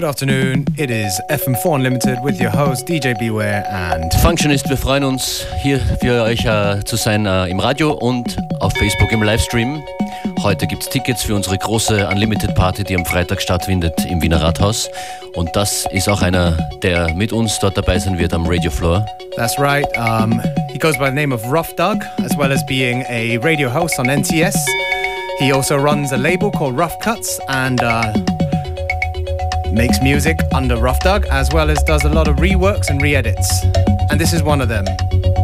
Good afternoon. It is FM4 Unlimited with your host DJ Beware and Functionist. Wir freuen uns hier für euch äh, zu sein äh, im Radio und auf Facebook im Livestream. Heute gibt es Tickets für unsere große Unlimited Party, die am Freitag stattfindet im Wiener Rathaus. Und das ist auch einer, der mit uns dort dabei sein wird am Radio Floor. That's right. Um, he goes by the name of Rough Doug, as well as being a radio host on NTS. He also runs a label called Rough Cuts and uh, makes music under Ruf Dug, as well as does a lot of reworks and re-edits. And this is one of them,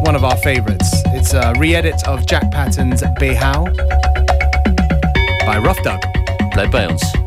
one of our favorites. It's a re-edit of Jack Patton's Behau by Ruf Dug. Bleibt bei uns.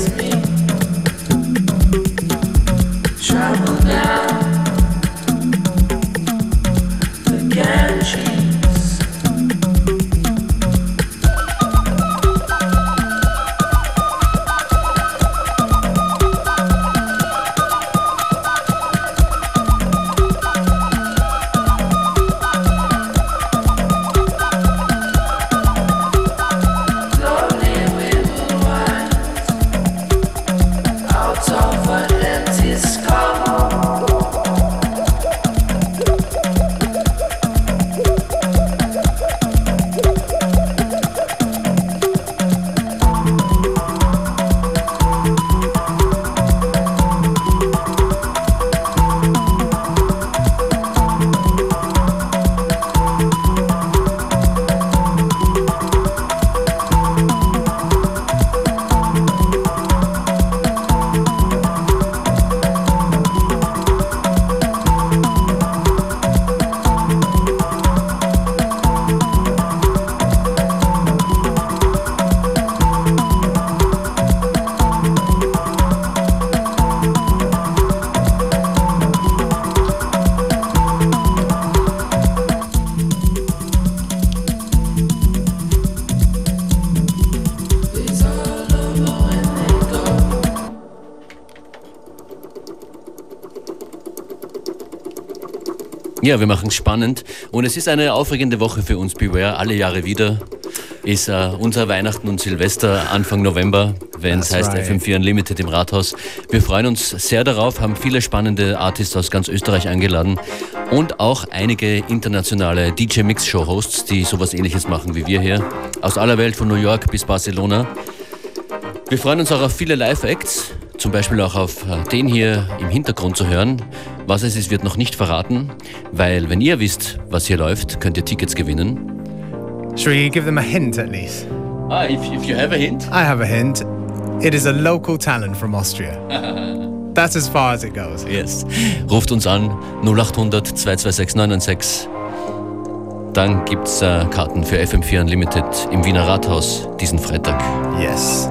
It's me. Ja, wir machen es spannend. Und es ist eine aufregende Woche für uns, Beware, alle Jahre wieder. Ist uh, unser Weihnachten und Silvester Anfang November, wenn es heißt right. FM4 Unlimited im Rathaus. Wir freuen uns sehr darauf, haben viele spannende Artists aus ganz Österreich eingeladen und auch einige internationale DJ-Mix-Show-Hosts, die sowas ähnliches machen wie wir hier. Aus aller Welt, von New York bis Barcelona. Wir freuen uns auch auf viele Live-Acts, zum Beispiel auch auf äh, den hier im Hintergrund zu hören. Was es ist, wird noch nicht verraten, weil wenn ihr wisst, was hier läuft, könnt ihr Tickets gewinnen. Should we give them a hint at least? Ah, if, if you have a hint? I have a hint. It is a local talent from Austria. That's as far as it goes. Yes. Ruft uns an 0800 226 996. Dann gibt's äh, Karten für FM4 Unlimited im Wiener Rathaus diesen Freitag. Yes.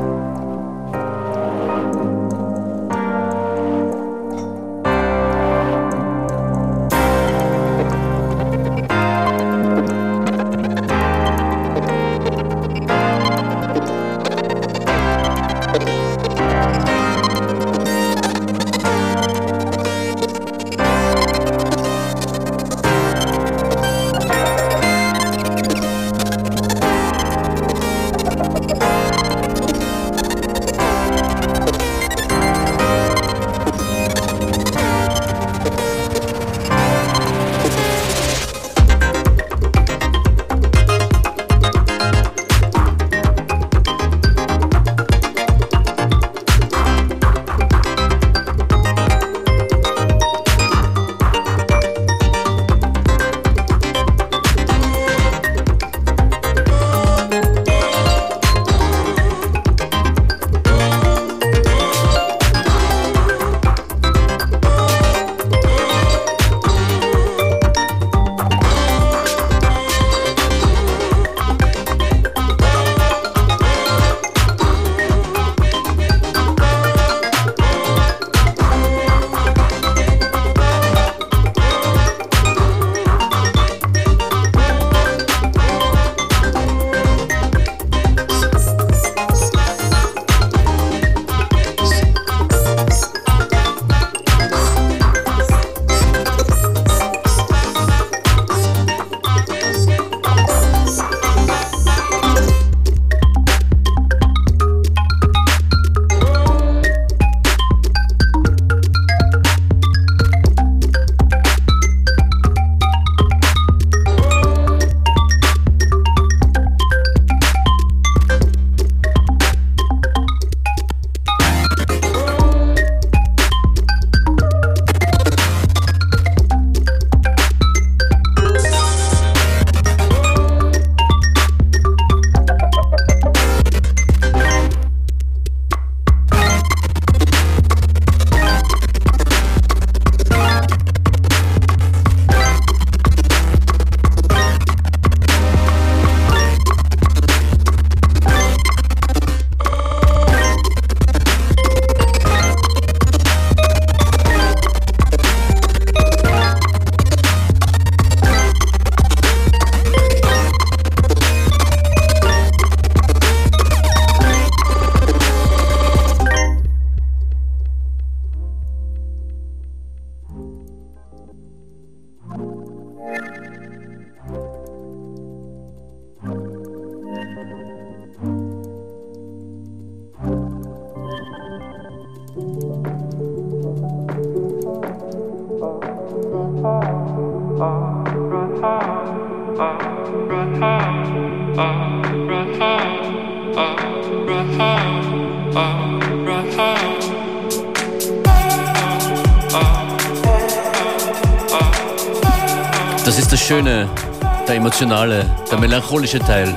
Emotionale, der melancholische Teil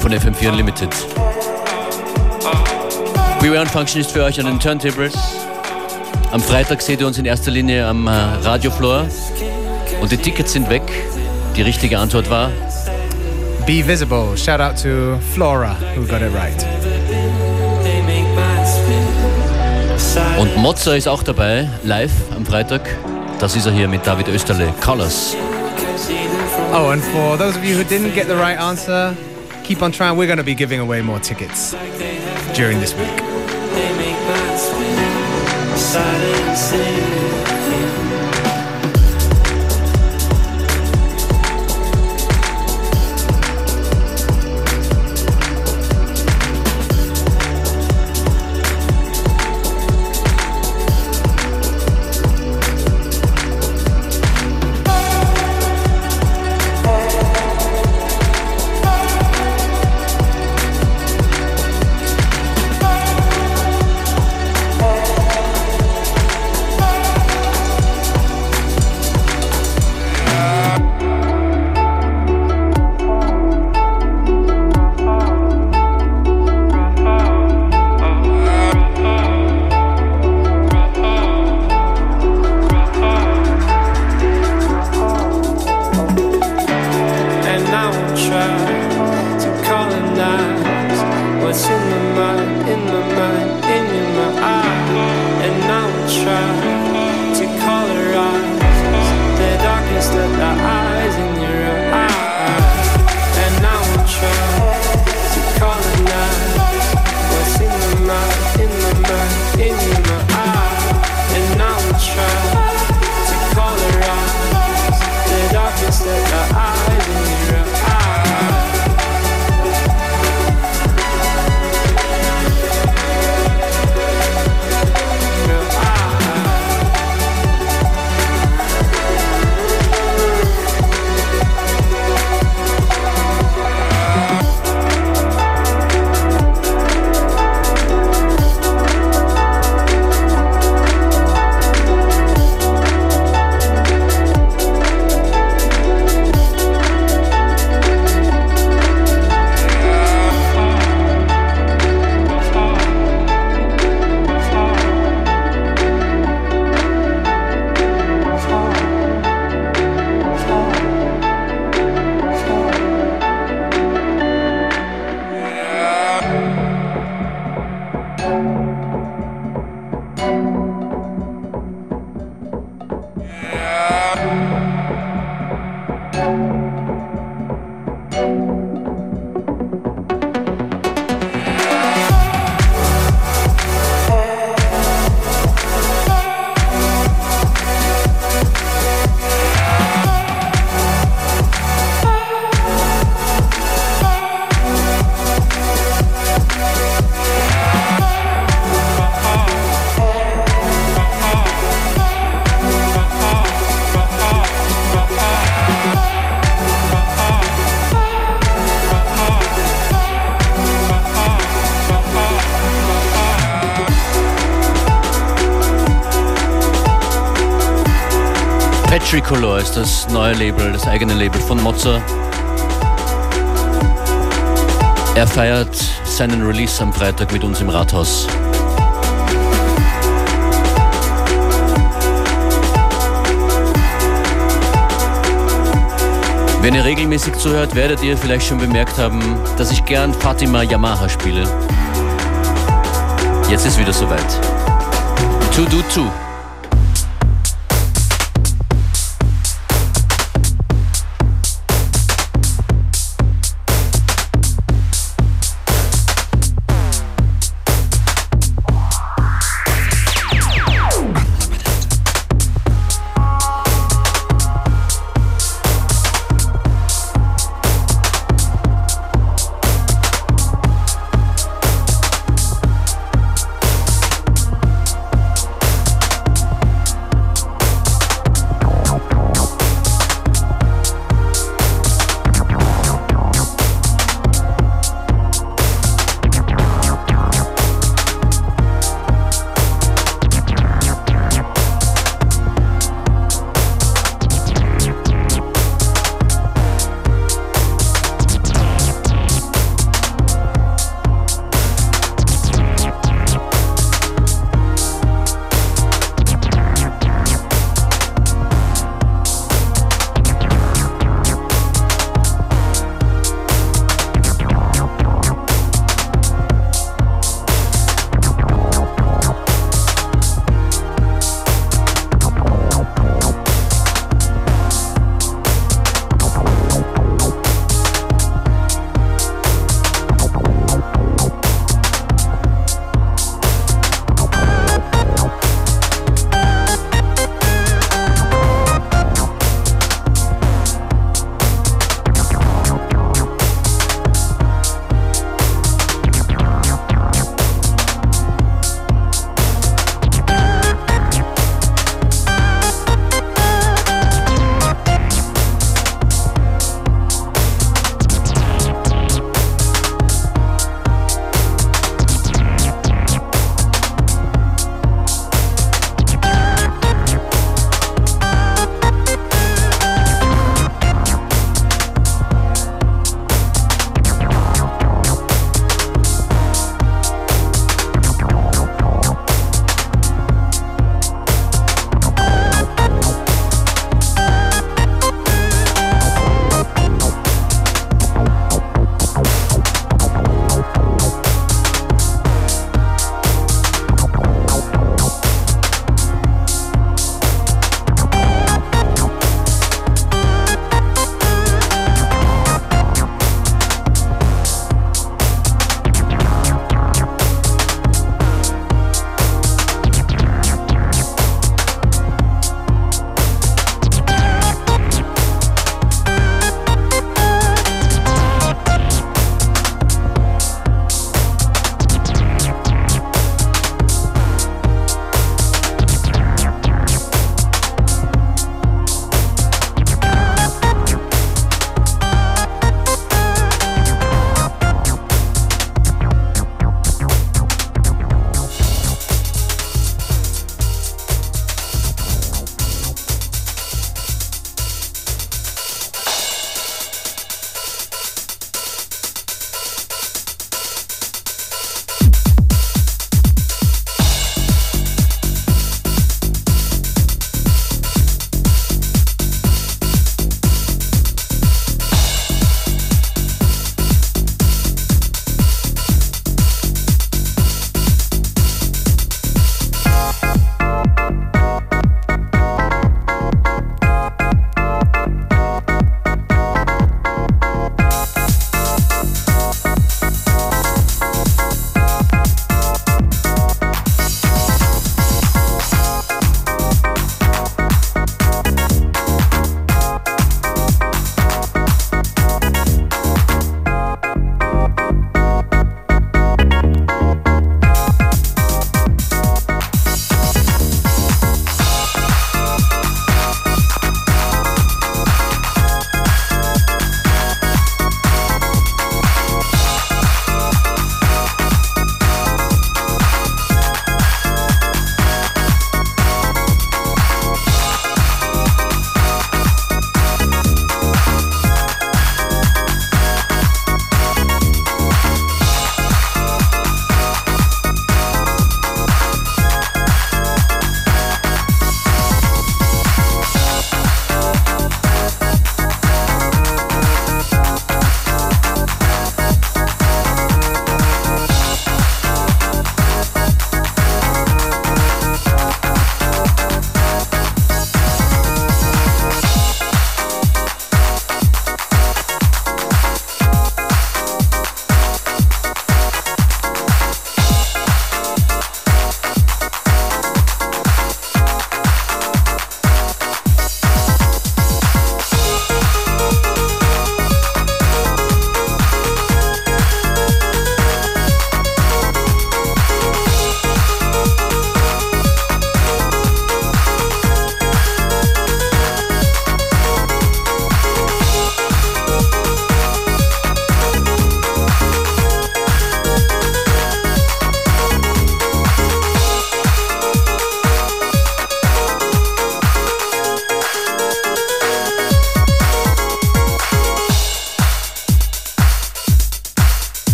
von FM4 Unlimited. Beware und Function ist für euch an den Turntables. Am Freitag seht ihr uns in erster Linie am äh, Radiofloor. Und die Tickets sind weg. Die richtige Antwort war Be Visible. Shout out to Flora, who got it right. Und Mozza ist auch dabei, live am Freitag. Das ist er hier mit David Österle. Colors. Oh, and for those of you who didn't get the right answer, keep on trying. We're going to be giving away more tickets during this week. Ist das neue Label, das eigene Label von Mozza. Er feiert seinen Release am Freitag mit uns im Rathaus. Wenn ihr regelmäßig zuhört, werdet ihr vielleicht schon bemerkt haben, dass ich gern Fatima Yamaha spiele. Jetzt ist wieder soweit. To do two.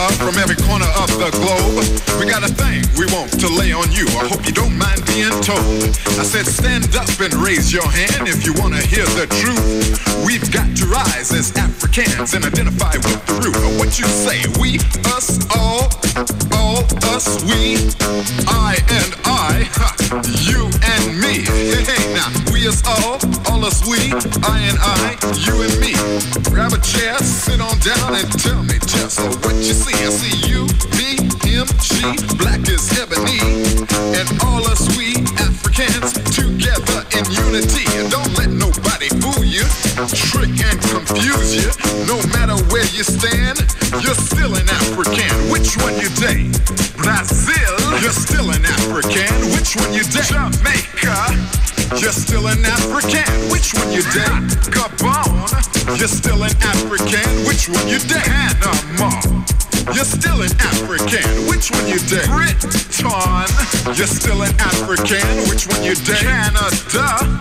Love from every corner of the globe. We got a thing we want to lay on you. I hope you don't mind being told. I said stand up and raise your hand if you wanna hear the truth. We've got to rise as Africans and identify with the root of what you say. We, us, all, all, us, we, I and I, you and me. Hey, now we all, all us we, I and I, you and me. Grab a chair, sit on down and tell me just what you see. I see you, me, him, she, black as ebony, and all us we Africans together in unity. And don't let nobody you, trick and confuse you. No matter where you stand, you're still an African. Which one you date? Brazil, you're still an African. Which one you date? Jamaica. You're still an African. Which one you date? Gabon. You're still an African. Which one you date? Panama. You're still an African. Which one you date? Britain. You're still an African. Which one you date? Canada.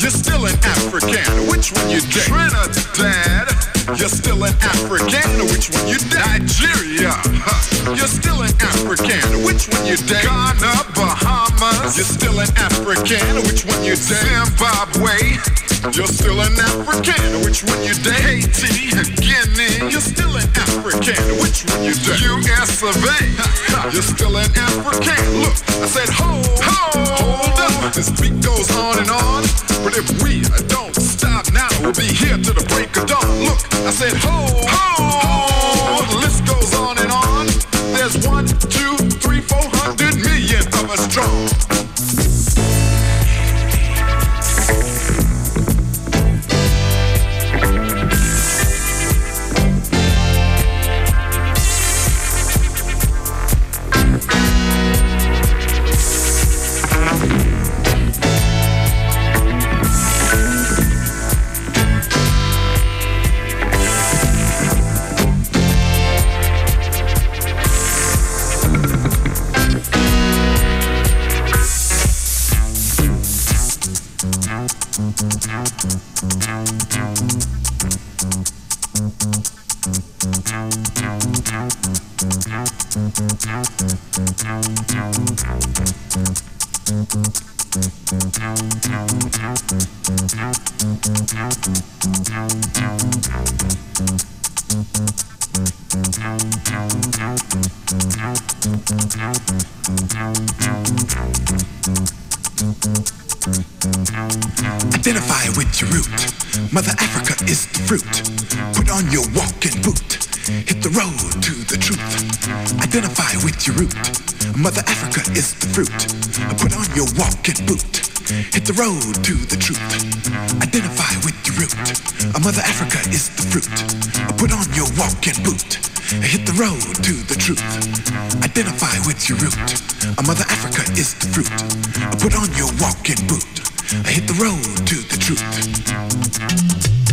You're still an African. Which one you date? Trinidad. You're still an African. Which one you date? Nigeria. Huh. You're still an African. Which one you date? Ghana, Bahamas. You're still an African. Which one you date? Zimbabwe. You're still an African. Which one you date? Haiti, Guinea. You're still an African. Which one you date? US of A. You're still an African. Look, I said hold, hold, hold up. This beat goes on and on. But if we don't stop now, we'll be here till the break of dawn. Look, I said hold, hold. The road to the truth. Identify with your root. A mother Africa is the fruit. Put on your walking boot. Hit the road to the truth. Identify with your root. A mother Africa is the fruit. Put on your walking boot. Hit the road to the truth.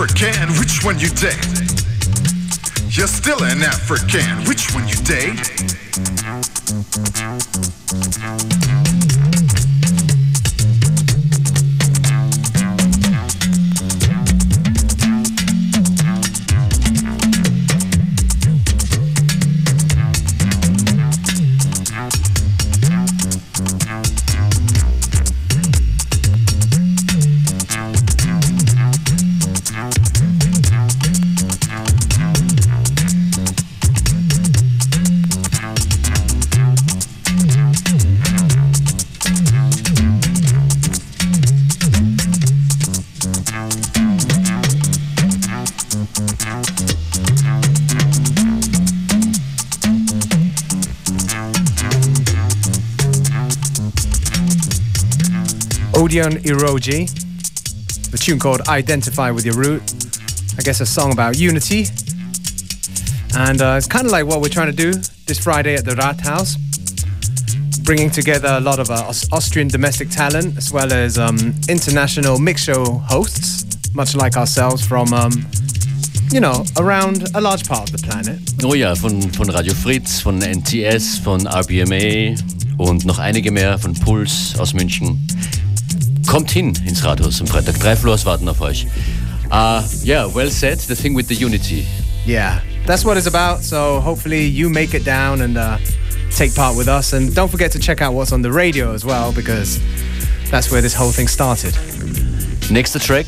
African. Which one you date? You're still an African. Which one you date? Odeon Iroji, the tune called Identify with Your Root. I guess a song about unity. And uh, it's kind of like what we're trying to do this Friday at the Rathaus, bringing together a lot of uh, Austrian domestic talent as well as um, international mix show hosts, much like ourselves from, um, you know, around a large part of the planet. Oh ja, von, von Radio Fritz, von NTS, von RBMA und noch einige mehr von Puls aus München. Kommt hin ins Rathaus am Freitag. Drei Floors warten auf euch. Uh, yeah, well said. The thing with the unity. Yeah, that's what it's about. So hopefully you make it down and uh, take part with us. And don't forget to check out what's on the radio as well, because that's where this whole thing started. Next the track,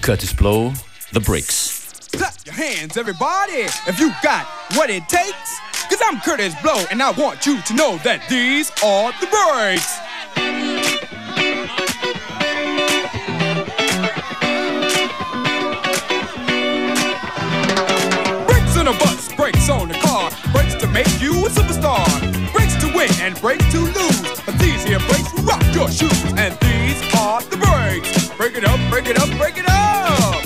Curtis Blow, The Breaks. Clap your hands, everybody, if you got what it takes. Cause I'm Curtis Blow, and I want you to know that these are the breaks. And brakes to lose. But these here brakes rock your shoes. And these are the brakes. Break it up, break it up, break it up.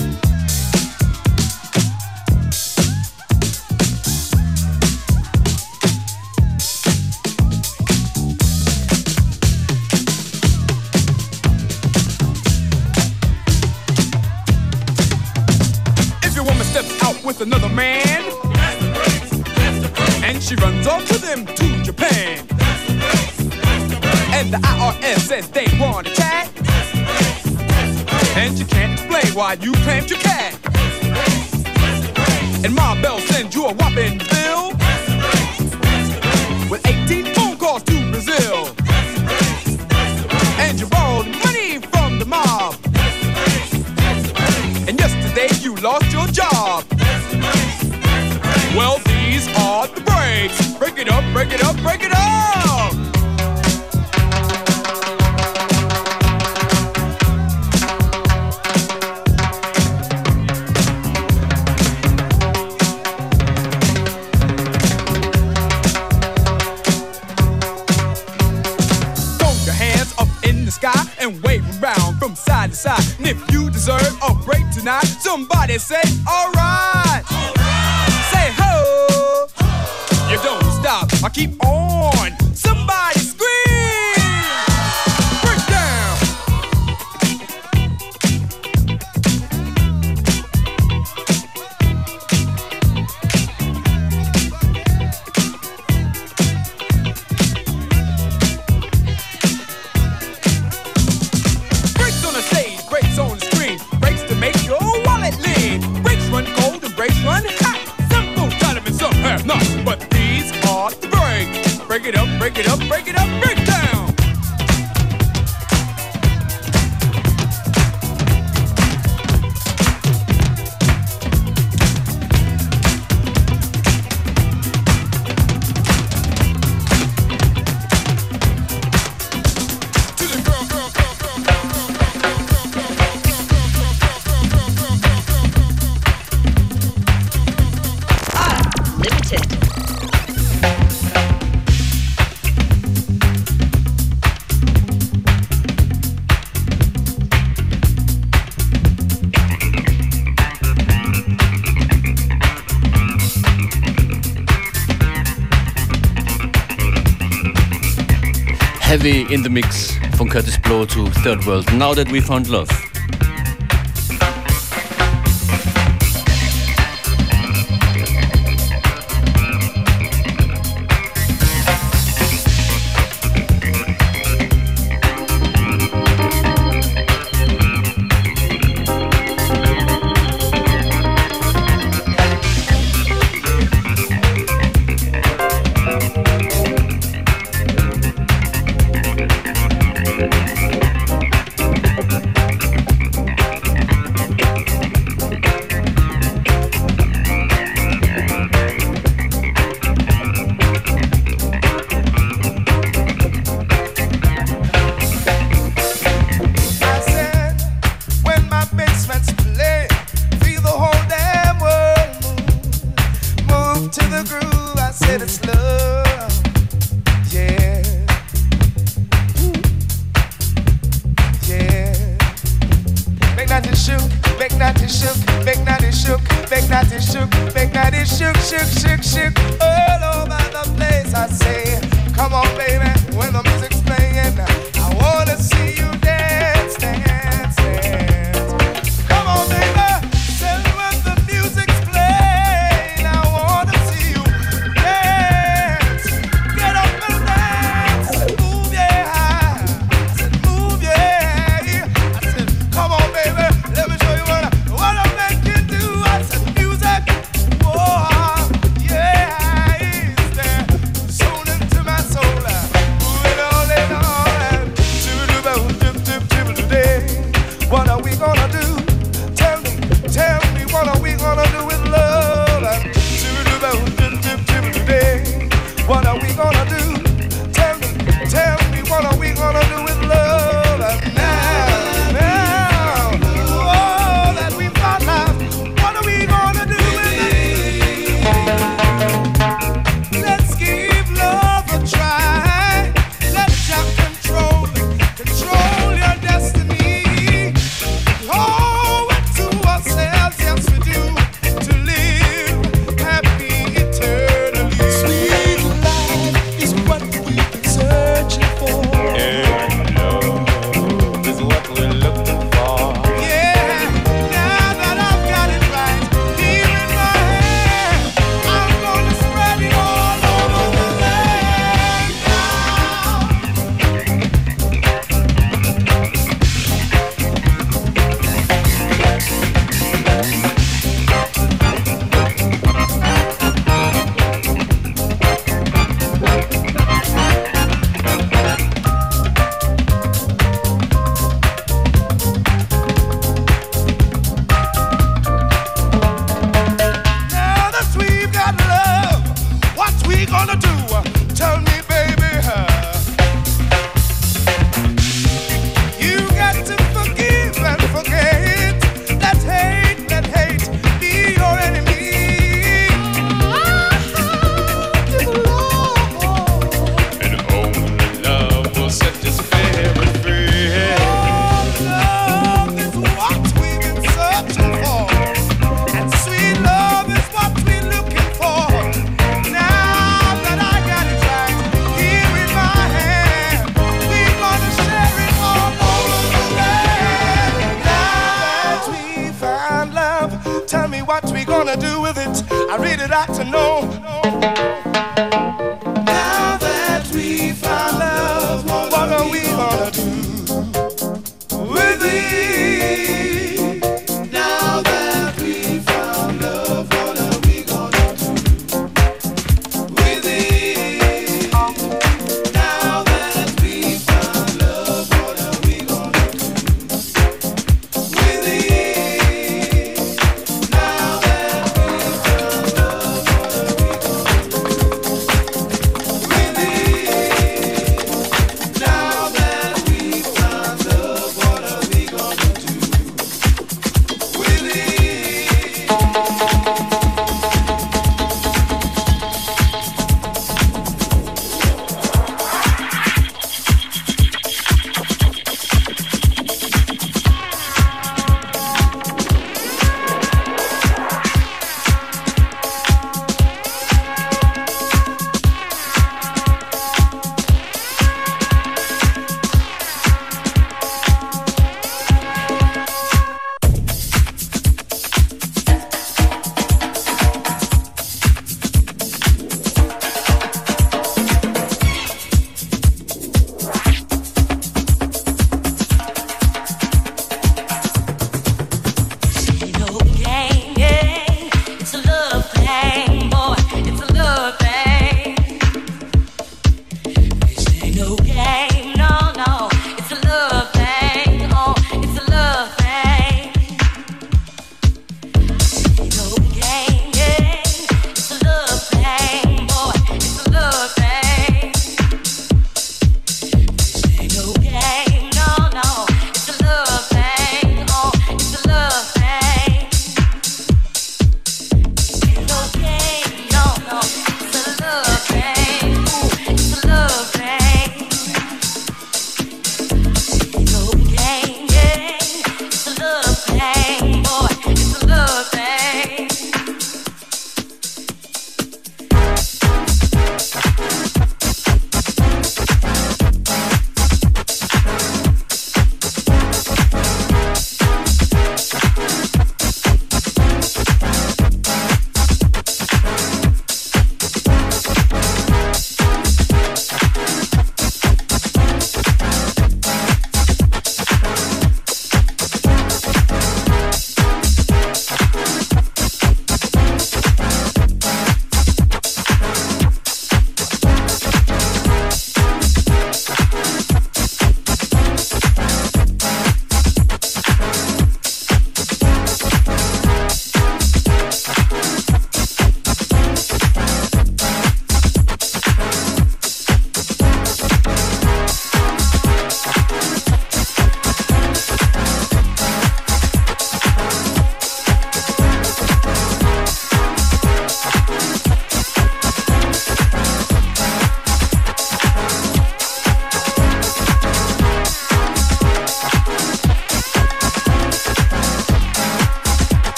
If your woman steps out with another man, and she runs off to Japan. The IRS says they want to chat. And you can't explain why you claimed your cat. And my Bell sends you a whopping bill with 18 phone calls to Brazil. And you borrowed money from the mob. And yesterday you lost your job. Well, these are the breaks. Break it up, break it up, break it up. Somebody say, alright. In the mix from Curtis Blow to Third World. Now that we found love. shook, make that it shook, make that it shook, make that it shook, shook, shook, shook, all over the place. I say.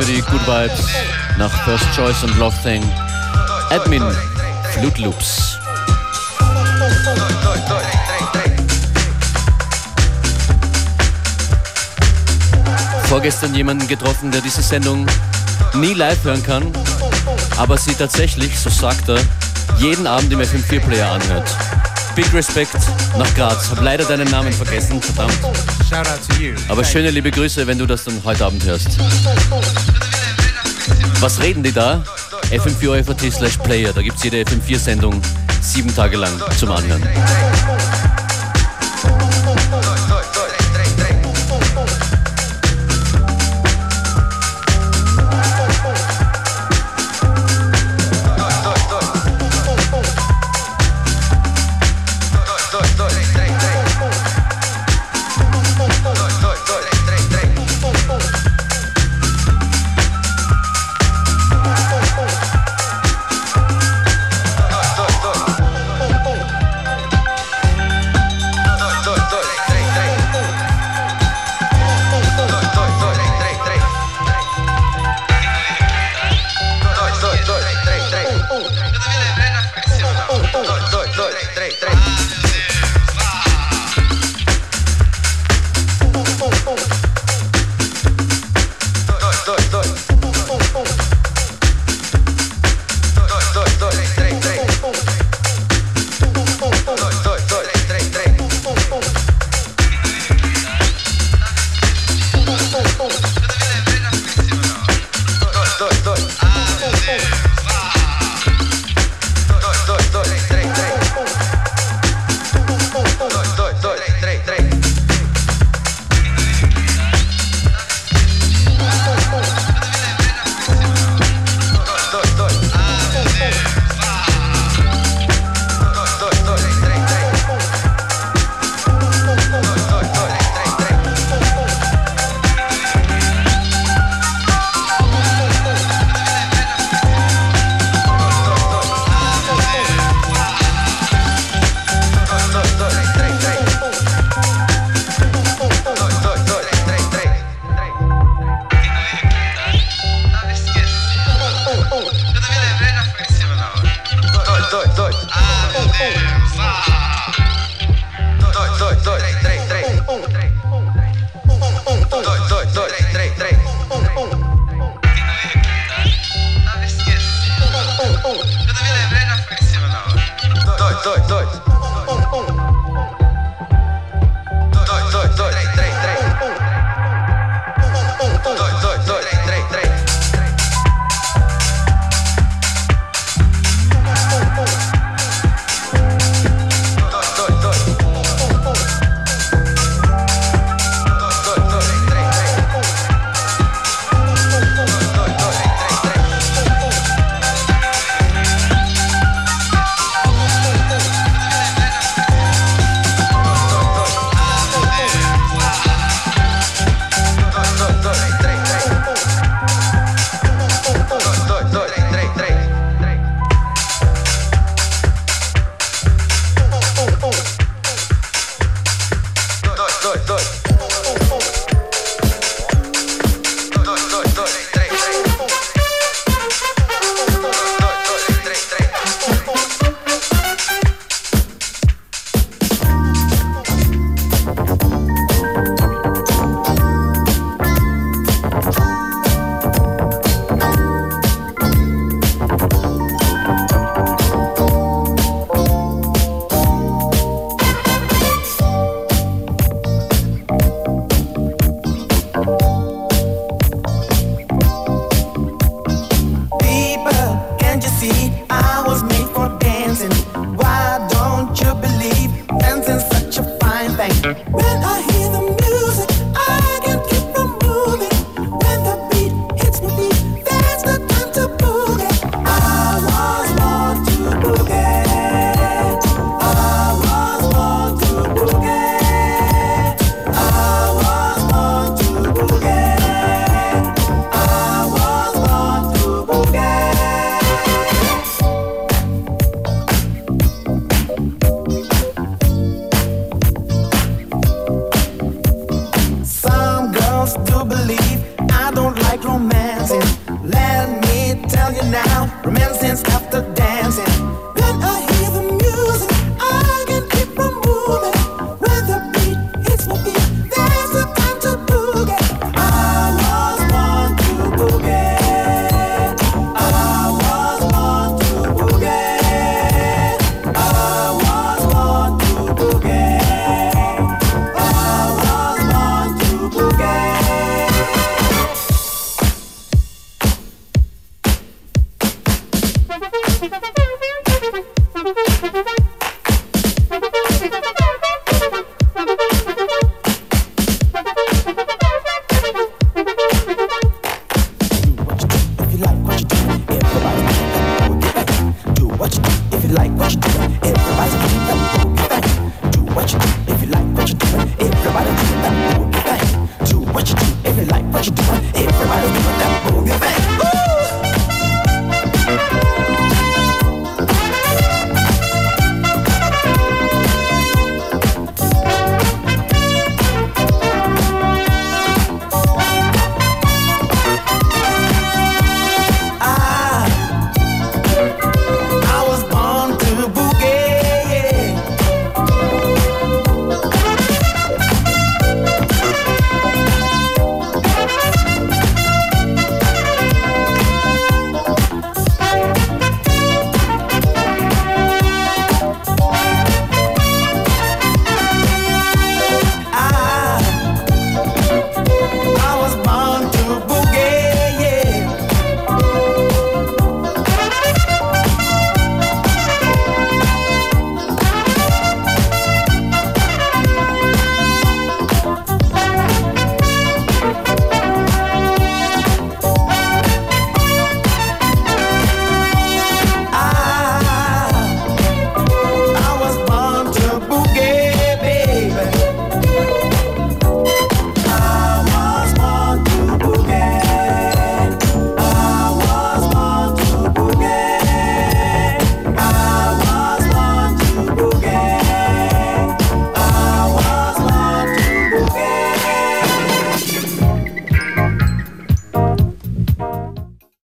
Für die Good Vibes nach First Choice und Love Thing. Admin, Flute Loops. Vorgestern jemanden getroffen, der diese Sendung nie live hören kann, aber sie tatsächlich, so sagt er, jeden Abend im FM4-Player anhört. Big Respect nach Graz. Hab leider deinen Namen vergessen, verdammt. Aber schöne liebe Grüße, wenn du das dann heute Abend hörst. Was reden die da? fm4 slash player. Da gibt es jede FM4-Sendung sieben Tage lang zum Anhören.